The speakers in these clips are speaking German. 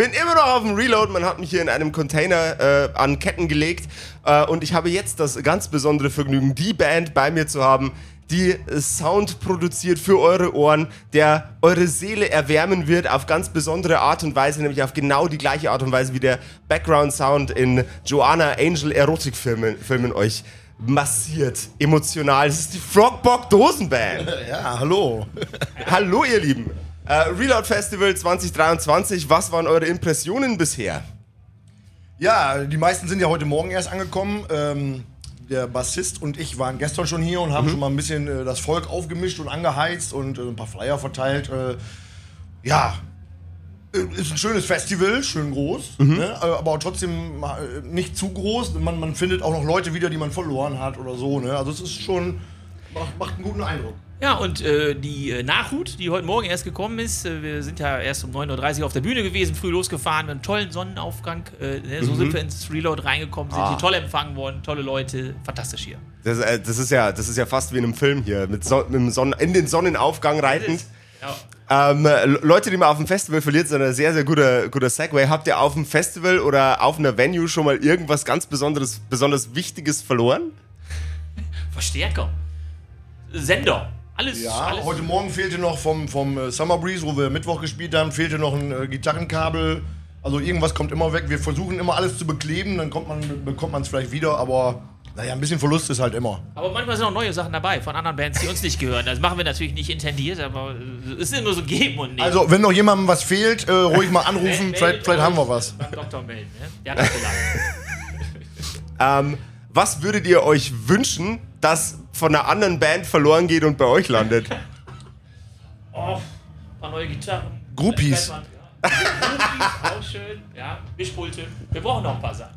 bin immer noch auf dem Reload. Man hat mich hier in einem Container äh, an Ketten gelegt. Äh, und ich habe jetzt das ganz besondere Vergnügen, die Band bei mir zu haben, die Sound produziert für eure Ohren, der eure Seele erwärmen wird auf ganz besondere Art und Weise, nämlich auf genau die gleiche Art und Weise wie der Background Sound in Joanna Angel Erotikfilmen Filmen euch massiert, emotional. Das ist die Frogbock Dosenband. Ja, hallo. Hallo ihr Lieben. Äh, Reload Festival 2023, was waren eure Impressionen bisher? Ja, die meisten sind ja heute Morgen erst angekommen. Ähm, der Bassist und ich waren gestern schon hier und haben schon mal ein bisschen äh, das Volk aufgemischt und angeheizt und äh, ein paar Flyer verteilt. Äh, ja, äh, ist ein schönes Festival, schön groß, ne? Äh, aber trotzdem nicht zu groß. Man, man findet auch noch Leute wieder, die man verloren hat oder so. Ne? Also es ist schon, macht, macht einen guten Eindruck. Ja, und äh, die äh, Nachhut, die heute Morgen erst gekommen ist, äh, wir sind ja erst um 9.30 Uhr auf der Bühne gewesen, früh losgefahren, einen tollen Sonnenaufgang. Äh, ne, So sind wir ins Reload reingekommen, sind Ah. hier toll empfangen worden, tolle Leute, fantastisch hier. Das, äh, das, ist ja, das ist ja fast wie in einem Film hier, mit, Son mit Sonnen in den Sonnenaufgang reitend. Ja. Ähm, äh, Leute, die man auf dem Festival verliert, sind ein sehr, sehr guter, guter Segway. Habt ihr auf dem Festival oder auf einer Venue schon mal irgendwas ganz Besonderes, besonders Wichtiges verloren? Verstärker, Sender, alles. Ja, alles. heute Morgen fehlte noch vom, vom äh, Summer Breeze, wo wir Mittwoch gespielt haben, fehlte noch ein äh, Gitarrenkabel. Also irgendwas kommt immer weg. Wir versuchen immer alles zu bekleben, dann kommt man, bekommt man es vielleicht wieder, aber naja, ein bisschen Verlust ist halt immer. Aber manchmal sind auch neue Sachen dabei von anderen Bands, die uns nicht gehören. Das machen wir natürlich nicht intendiert, aber äh, es ist nur so geben und nehmen. Also, wenn noch jemandem was fehlt, äh, ruhig mal anrufen, vielleicht, vielleicht haben wir was. Beim Doktor melden, ne? Der hat das. Ähm, was würdet ihr euch wünschen, dass von einer anderen Band verloren geht und bei euch landet? Oh, ein paar neue Gitarren. Groupies. Groupies, auch schön. Ja, Mischpulte. Wir brauchen noch ein paar Sachen.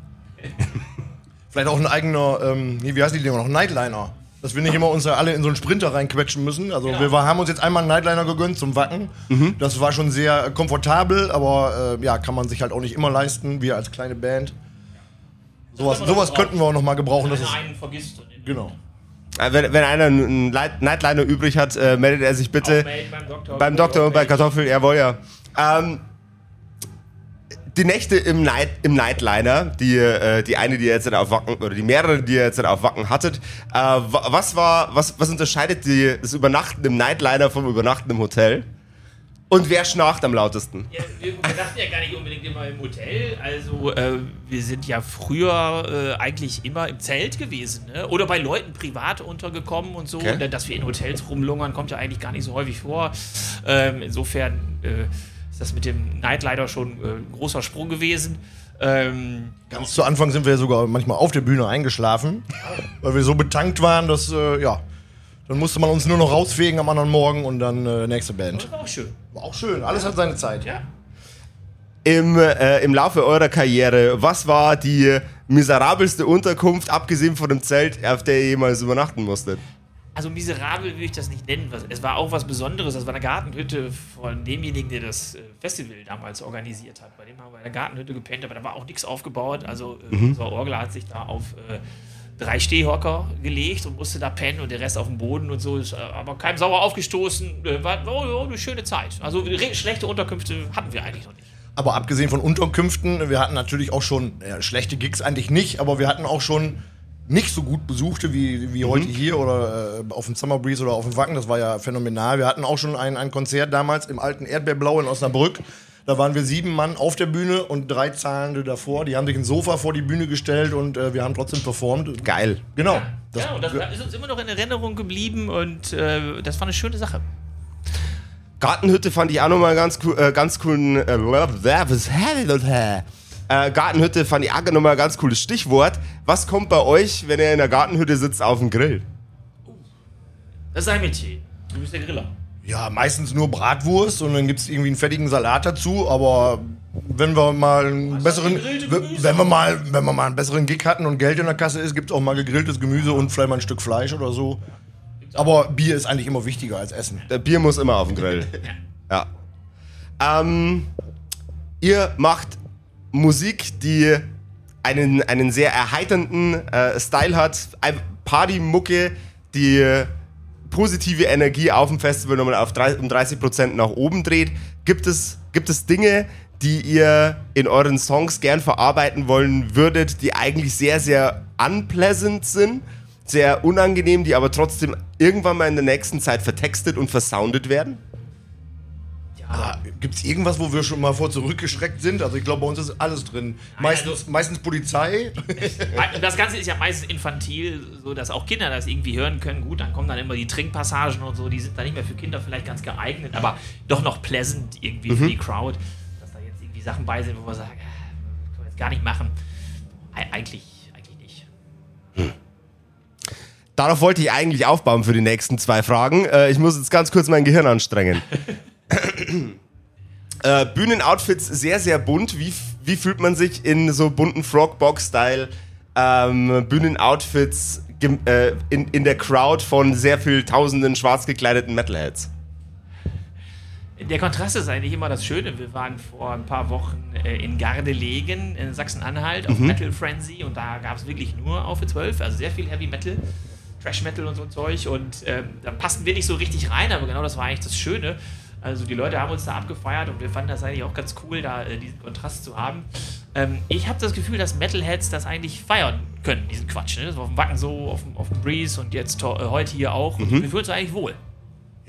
Vielleicht auch ein eigener, ähm, nee, wie heißen die Dinger noch? Nightliner. Dass wir nicht immer uns alle in so einen Sprinter reinquetschen müssen. Also Genau. wir war, haben uns jetzt einmal einen Nightliner gegönnt zum Wacken. Das war schon sehr komfortabel, aber äh, ja, kann man sich halt auch nicht immer leisten, wir als kleine Band. Sowas, sowas könnten wir auch noch mal gebrauchen. Wenn ist, einen vergisst. Genau. Äh, wenn, wenn einer einen Nightliner übrig hat, äh, meldet er sich bitte beim Doktor. beim Doktor und bei Kartoffel, jawohl, ja. Ähm, die Nächte im, Night, im Nightliner, die, äh, die eine, die ihr jetzt auf Wacken, oder die mehrere, die ihr jetzt auf Wacken hattet, äh, wa- was war, was, was unterscheidet die, das Übernachten im Nightliner vom Übernachten im Hotel? Und wer schnarcht am lautesten? Ja, wir, wir dachten ja gar nicht unbedingt immer im Hotel. Also, äh, wir sind ja früher äh, eigentlich immer im Zelt gewesen. Ne? Oder bei Leuten privat untergekommen und so. Okay. Und, äh, dass wir in Hotels rumlungern, kommt ja eigentlich gar nicht so häufig vor. Ähm, insofern äh, ist das mit dem Nightliner schon äh, ein großer Sprung gewesen. Ähm, Ganz zu Anfang sind wir sogar manchmal auf der Bühne eingeschlafen, weil wir so betankt waren, dass, äh, ja, dann musste man uns nur noch rausfegen am anderen Morgen und dann äh, nächste Band. das war auch schön. War auch schön, alles hat seine Zeit. Ja. Im, äh, Im Laufe eurer Karriere, was war die miserabelste Unterkunft, abgesehen von dem Zelt, auf der ihr jemals übernachten musstet? Also miserabel will ich das nicht nennen. Es war auch was Besonderes. Das war eine Gartenhütte von demjenigen, der das äh, Festival damals organisiert hat. Bei dem haben wir in der Gartenhütte gepennt, aber da war auch nichts aufgebaut. Also äh, unser Orgel hat sich da auf äh, drei Stehhocker gelegt und musste da pennen und der Rest auf dem Boden und so. Ist äh, aber keinem sauer aufgestoßen. Äh, war oh, eine schöne Zeit. Also schlechte Unterkünfte hatten wir eigentlich noch nicht. Aber abgesehen von Unterkünften, wir hatten natürlich auch schon ja, schlechte Gigs eigentlich nicht, aber wir hatten auch schon nicht so gut besuchte wie, wie heute hier oder äh, auf dem Summer Breeze oder auf dem Wacken. Das war ja phänomenal. Wir hatten auch schon ein, ein Konzert damals im alten Erdbeerblau in Osnabrück. Da waren wir sieben Mann auf der Bühne und drei Zahlende davor. Die haben sich ein Sofa vor die Bühne gestellt und äh, wir haben trotzdem performt. Geil. Genau. Das, ja, und das ist uns immer noch in Erinnerung geblieben und äh, das war eine schöne Sache. Gartenhütte fand ich auch nochmal ganz cool, äh, ganz coolen. Äh, was äh, Gartenhütte fand ich auch nochmal ein ganz cooles Stichwort. Was kommt bei euch, wenn ihr in der Gartenhütte sitzt, auf den Grill? Das ist ein Metier. Du bist der Griller. Ja, meistens nur Bratwurst und dann gibt es irgendwie einen fettigen Salat dazu, aber wenn wir mal einen besseren, wenn wir mal, wenn wir mal einen besseren Gig hatten und Geld in der Kasse ist, gibt es auch mal gegrilltes Gemüse und vielleicht mal ein Stück Fleisch oder so. Aber Bier ist eigentlich immer wichtiger als Essen. Der Bier muss immer auf den Grill. Ja. Ähm, ihr macht Musik, die einen, einen sehr erheiternden äh, Style hat. Partymucke, die positive Energie auf dem Festival nochmal auf 30, um 30% nach oben dreht. Gibt es, gibt es Dinge, die ihr in euren Songs gern verarbeiten wollen würdet, die eigentlich sehr, sehr unpleasant sind, sehr unangenehm, die aber trotzdem irgendwann mal in der nächsten Zeit vertextet und versoundet werden? Ah, Gibt es irgendwas, wo wir schon mal vor zurückgeschreckt sind? Also ich glaube, bei uns ist alles drin. Meistens, also- meistens Polizei. Das Ganze ist ja meistens infantil, so dass auch Kinder das irgendwie hören können. Gut, dann kommen dann immer die Trinkpassagen und so, die sind dann nicht mehr für Kinder vielleicht ganz geeignet, aber doch noch pleasant irgendwie für die Crowd, dass da jetzt irgendwie Sachen bei sind, wo wir sagen, äh, können wir jetzt gar nicht machen. Ei- Eigentlich, eigentlich nicht. Darauf wollte ich eigentlich aufbauen für die nächsten zwei Fragen. Äh, ich muss jetzt ganz kurz mein Gehirn anstrengen. äh, Bühnenoutfits sehr, sehr bunt. Wie, wie fühlt man sich in so bunten Frogbox-Style ähm, Bühnenoutfits äh, in, in der Crowd von sehr viel tausenden schwarz gekleideten Metalheads? Der Kontrast ist eigentlich immer das Schöne. Wir waren vor ein paar Wochen äh, in Gardelegen in Sachsen-Anhalt auf Metal Frenzy und da gab es wirklich nur auf 12, also sehr viel Heavy Metal, Trash Metal und so ein Zeug und ähm, da passten wir nicht so richtig rein, aber genau das war eigentlich das Schöne. Also die Leute haben uns da abgefeiert und wir fanden das eigentlich auch ganz cool, da äh, diesen Kontrast zu haben. Ähm, ich habe das Gefühl, dass Metalheads das eigentlich feiern können, diesen Quatsch. Ne? Das war auf dem Wacken so, auf dem, auf dem Breeze und jetzt äh, heute hier auch. Und wir fühlen uns eigentlich wohl.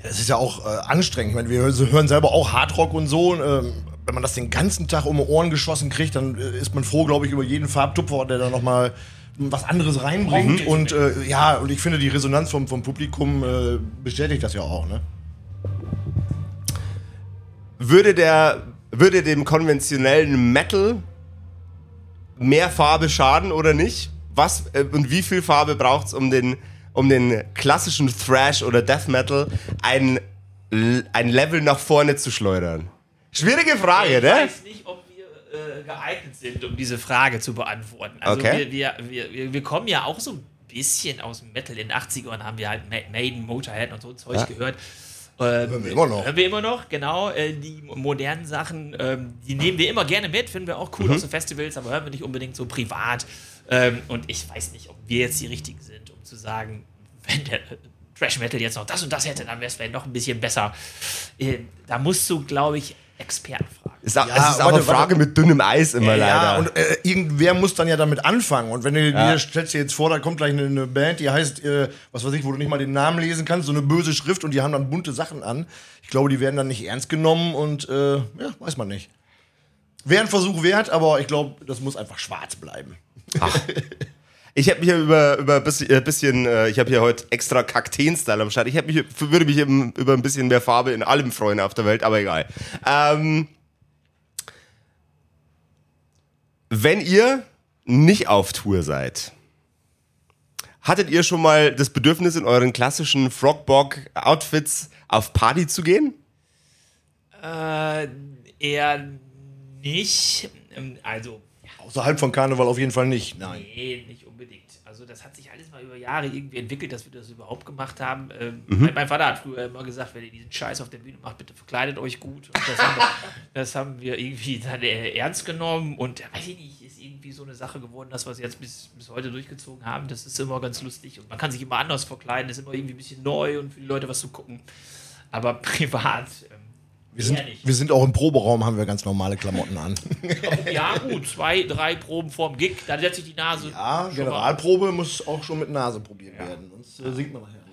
Das ist ja auch äh, anstrengend. Ich meine, wir hö- hören selber auch Hardrock und so. Und, ähm, wenn man das den ganzen Tag um die Ohren geschossen kriegt, dann äh, ist man froh, glaube ich, über jeden Farbtupfer, der da nochmal was anderes reinbringt. Und äh, ja, und ich finde, die Resonanz vom, vom Publikum äh, bestätigt das ja auch. Ne? Würde, der, würde dem konventionellen Metal mehr Farbe schaden oder nicht? Was äh, und wie viel Farbe braucht es, um den, um den klassischen Thrash oder Death Metal ein, ein Level nach vorne zu schleudern? Schwierige Frage, ich ne? weiß nicht, ob wir äh, geeignet sind, um diese Frage zu beantworten. Also Okay. wir, wir, wir, wir, kommen ja auch so ein bisschen aus dem Metal. In den 80ern haben wir halt Ma- Maiden, Motorhead und so Zeug Ja. gehört. Äh, Hören wir immer noch. Hören wir immer noch, genau. Äh, die modernen Sachen, ähm, die nehmen wir immer gerne mit, finden wir auch Mhm. cool aus den Festivals, aber hören wir nicht unbedingt so privat. Ähm, und ich weiß nicht, ob wir jetzt die Richtigen sind, um zu sagen, wenn der Trash Metal jetzt noch das und das hätte, dann wäre es vielleicht noch ein bisschen besser. Äh, da musst du, glaube ich, Experten fragen. Ist auch, Ja, es ist auch warte, eine Frage warte. mit dünnem Eis immer leider. Ja, und äh, irgendwer muss dann ja damit anfangen. Und wenn du dir stellst dir jetzt vor, da kommt gleich eine, eine Band, die heißt, äh, was weiß ich, wo du nicht mal den Namen lesen kannst, so eine böse Schrift und die haben dann bunte Sachen an. Ich glaube, die werden dann nicht ernst genommen und äh, ja, weiß man nicht. Wäre ein Versuch wert, aber ich glaube, das muss einfach schwarz bleiben. Ich habe mich über, über ein bisschen, äh, bisschen äh, ich habe hier heute extra Kakteen-Style am Start. Ich mich, würde mich über ein bisschen mehr Farbe in allem freuen auf der Welt, aber egal. Ähm, wenn ihr nicht auf Tour seid, hattet ihr schon mal das Bedürfnis, in euren klassischen Frogbog-Outfits auf Party zu gehen? Äh, eher nicht. Ähm, Außerhalb von Karneval auf jeden Fall nicht. Nein. nee, nicht unbedingt. Also, das hat sich alles mal über Jahre irgendwie entwickelt, dass wir das überhaupt gemacht haben. Ähm, Mhm. mein, Vater hat früher immer gesagt, wenn ihr diesen Scheiß auf der Bühne macht, bitte verkleidet euch gut. Und das, haben wir, das haben wir irgendwie dann äh, ernst genommen und äh, weiß ich nicht, ist irgendwie so eine Sache geworden, dass wir es jetzt bis, bis heute durchgezogen haben. Das ist immer ganz lustig und man kann sich immer anders verkleiden, ist immer irgendwie ein bisschen neu und für die Leute was zu gucken. Aber privat. Ähm, Wir sind, wir sind auch im Proberaum, haben wir ganz normale Klamotten an. Ja, gut, zwei, drei Proben vorm Gig, dann setze ich die Nase. Ja, schon mal Generalprobe muss auch schon mit Nase probiert werden. Sonst äh, singt man nachher anders.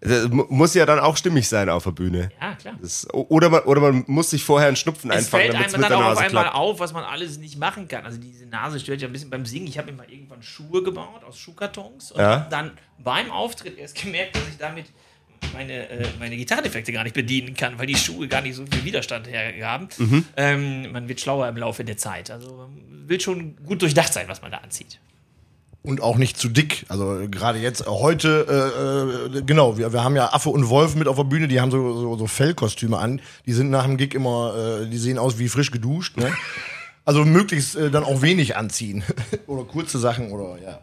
Das mu- muss ja dann auch stimmig sein auf der Bühne. Ja, klar. Das, oder, man, oder man muss sich vorher einen Schnupfen Es einfangen, fällt damit es einem mit dann der auch auf einmal klappt. auf, was man alles nicht machen kann. Also diese Nase stört ja ein bisschen beim Singen. Ich habe mir mal irgendwann Schuhe gebaut aus Schuhkartons und Ja. habe dann beim Auftritt erst gemerkt, dass ich damit meine, äh, meine Gitarreneffekte gar nicht bedienen kann, weil die Schuhe gar nicht so viel Widerstand hergaben. Mhm. Ähm, man wird schlauer im Laufe der Zeit. Also man will schon gut durchdacht sein, was man da anzieht. Und auch nicht zu dick. Also gerade jetzt, äh, heute, äh, äh, genau, wir, wir haben ja Affe und Wolf mit auf der Bühne, die haben so, so, so Fellkostüme an. Die sind nach dem Gig immer, äh, die sehen aus wie frisch geduscht. Ne? Also möglichst äh, dann auch wenig anziehen. oder kurze Sachen oder ja.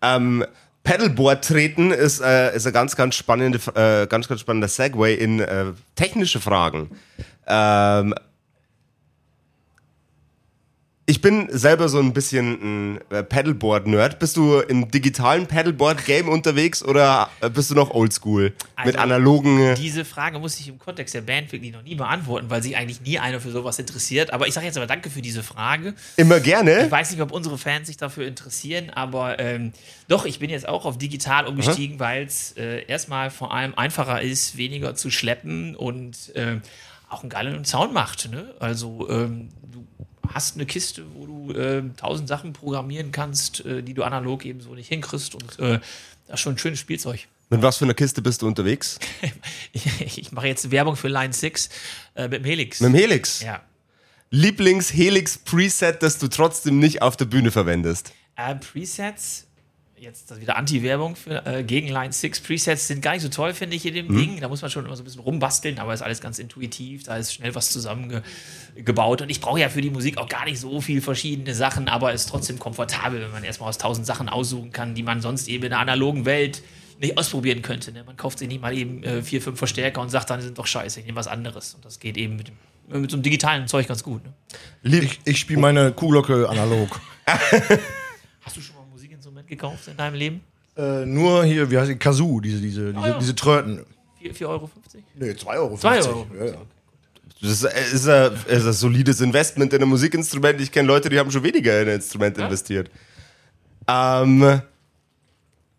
Ähm, Paddleboard treten ist, äh, ist ein ganz, ganz, spannende, äh, ganz, ganz spannender Segway in äh, technische Fragen. Ähm, ich bin selber so ein bisschen ein äh, Paddleboard-Nerd. Bist du im digitalen Paddleboard-Game unterwegs oder äh, bist du noch oldschool? mit Also, analogen. äh, Diese Frage muss ich im Kontext der Band wirklich noch nie beantworten, weil sich eigentlich nie einer für sowas interessiert. Aber ich sage jetzt aber danke für diese Frage. Immer gerne. Ich weiß nicht, ob unsere Fans sich dafür interessieren, aber ähm, doch, ich bin jetzt auch auf digital umgestiegen, weil es äh, erstmal vor allem einfacher ist, weniger zu schleppen und äh, auch einen geilen Sound macht. Ne? Also ähm, du hast eine Kiste, wo du äh, tausend Sachen programmieren kannst, äh, die du analog eben so nicht hinkriegst und äh, das ist schon ein schönes Spielzeug. Mit was für einer Kiste bist du unterwegs? Ich, ich mache jetzt Werbung für Line 6 äh, mit dem Helix. Mit dem Helix. ja. Lieblings-Helix-Preset, das du trotzdem nicht auf der Bühne verwendest. Äh, Presets, jetzt das wieder Anti-Werbung für äh, gegen Line 6. Presets sind gar nicht so toll, finde ich, in dem Ding. Da muss man schon immer so ein bisschen rumbasteln, aber ist alles ganz intuitiv. Da ist schnell was zusammengebaut. Und ich brauche ja für die Musik auch gar nicht so viel verschiedene Sachen, aber ist trotzdem komfortabel, wenn man erstmal aus tausend Sachen aussuchen kann, die man sonst eben in der analogen Welt nicht ausprobieren könnte. Ne? Man kauft sich nicht mal eben äh, vier, fünf Verstärker und sagt dann, die sind doch scheiße, ich nehme was anderes. Und das geht eben mit, dem, mit so einem digitalen Zeug ganz gut. Ne? Lieb Ich, ich spiele meine Kuhglocke analog. Hast du schon gekauft in deinem Leben? äh, nur hier, wie heißt die? Kazoo, diese, diese, diese, ja. diese Tröten. 4,50 Euro? Nee, 2,50 Euro. Zwei Euro. Ja, ja. Das ist, ist, ein, ist ein solides Investment in ein Musikinstrument. Ich kenne Leute, die haben schon weniger in ein Instrument investiert. Ähm,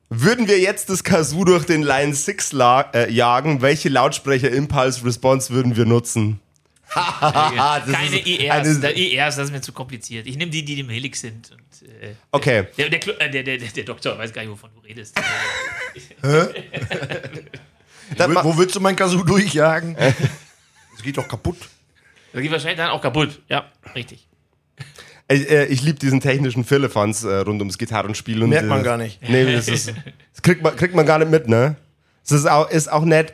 würden wir jetzt das Kazoo durch den Line 6 la- äh, jagen, welche Lautsprecher Impulse Response würden wir nutzen? das Keine ist IRs. eine- Da, IRs, das ist mir zu kompliziert. Ich nehme die, die im Helix sind. Und, äh, Okay. der, der, äh, der, der, der Doktor weiß gar nicht, wovon du redest. Dann Wo, wo willst du mein Kazoo durchjagen? Das geht doch kaputt. Das geht wahrscheinlich dann auch kaputt. Ja, richtig. Ich, äh, ich liebe diesen technischen Firlefanz äh, rund ums Gitarrenspiel. Und, Merkt man äh, gar nicht. Nee, das, ist, das kriegt, man, kriegt man gar nicht mit, ne? Das ist auch, ist auch nicht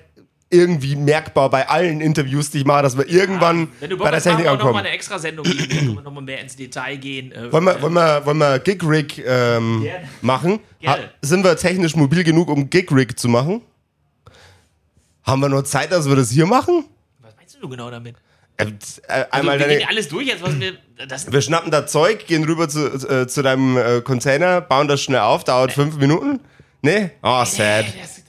irgendwie merkbar bei allen Interviews, die ich mache, dass wir irgendwann Wenn du bei Bock der Technik wir noch mal ankommen. eine extra Sendung geben. Da können wir noch mal mehr ins Detail gehen. Äh, Wollen wir, wollen wir, wollen wir Gig-Rig ähm, Gerne. machen? Ha, sind wir technisch mobil genug, um Gig-Rig zu machen? Haben wir nur Zeit, dass wir das hier machen? Was meinst du genau damit? Äh, äh, einmal Also, wir gehen alles durch jetzt, was wir. Das, wir schnappen da Zeug, gehen rüber zu, äh, zu deinem äh, Container, bauen das schnell auf, dauert fünf Minuten. Nee? Oh, sad. das,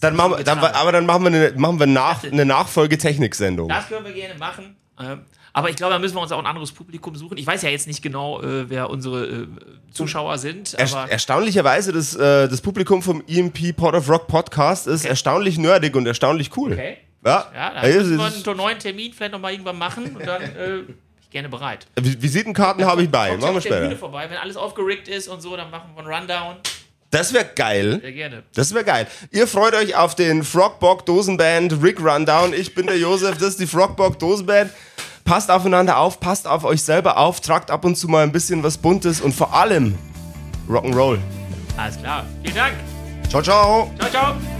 Dann machen wir, dann, aber dann machen wir eine, machen wir nach, eine Nachfolge-Technik-Sendung. Das können wir gerne machen. Ähm, aber ich glaube, da müssen wir uns auch ein anderes Publikum suchen. Ich weiß ja jetzt nicht genau, äh, wer unsere äh, Zuschauer sind. Aber erstaunlicherweise, das, äh, das Publikum vom EMP Pot of Rock Podcast ist erstaunlich nerdig und erstaunlich cool. okay. Ja, Ja, da Ey, müssen wir einen neuen Termin vielleicht noch mal irgendwann machen und dann bin ich gerne bereit. Vi- Visitenkarten habe ich bei. Machen wir später. vorbei, wenn alles aufgerickt ist und so, dann machen wir einen Rundown. Das wäre geil. Sehr gerne. Das wäre geil. Ihr freut euch auf den Frogbock Dosenband Rick Rundown. Ich bin der Josef, das ist die Frogbock Dosenband. Passt aufeinander auf, passt auf euch selber auf, tragt ab und zu mal ein bisschen was Buntes und vor allem Rock'n'Roll. Alles klar. Vielen Dank. Ciao, ciao. Ciao, ciao.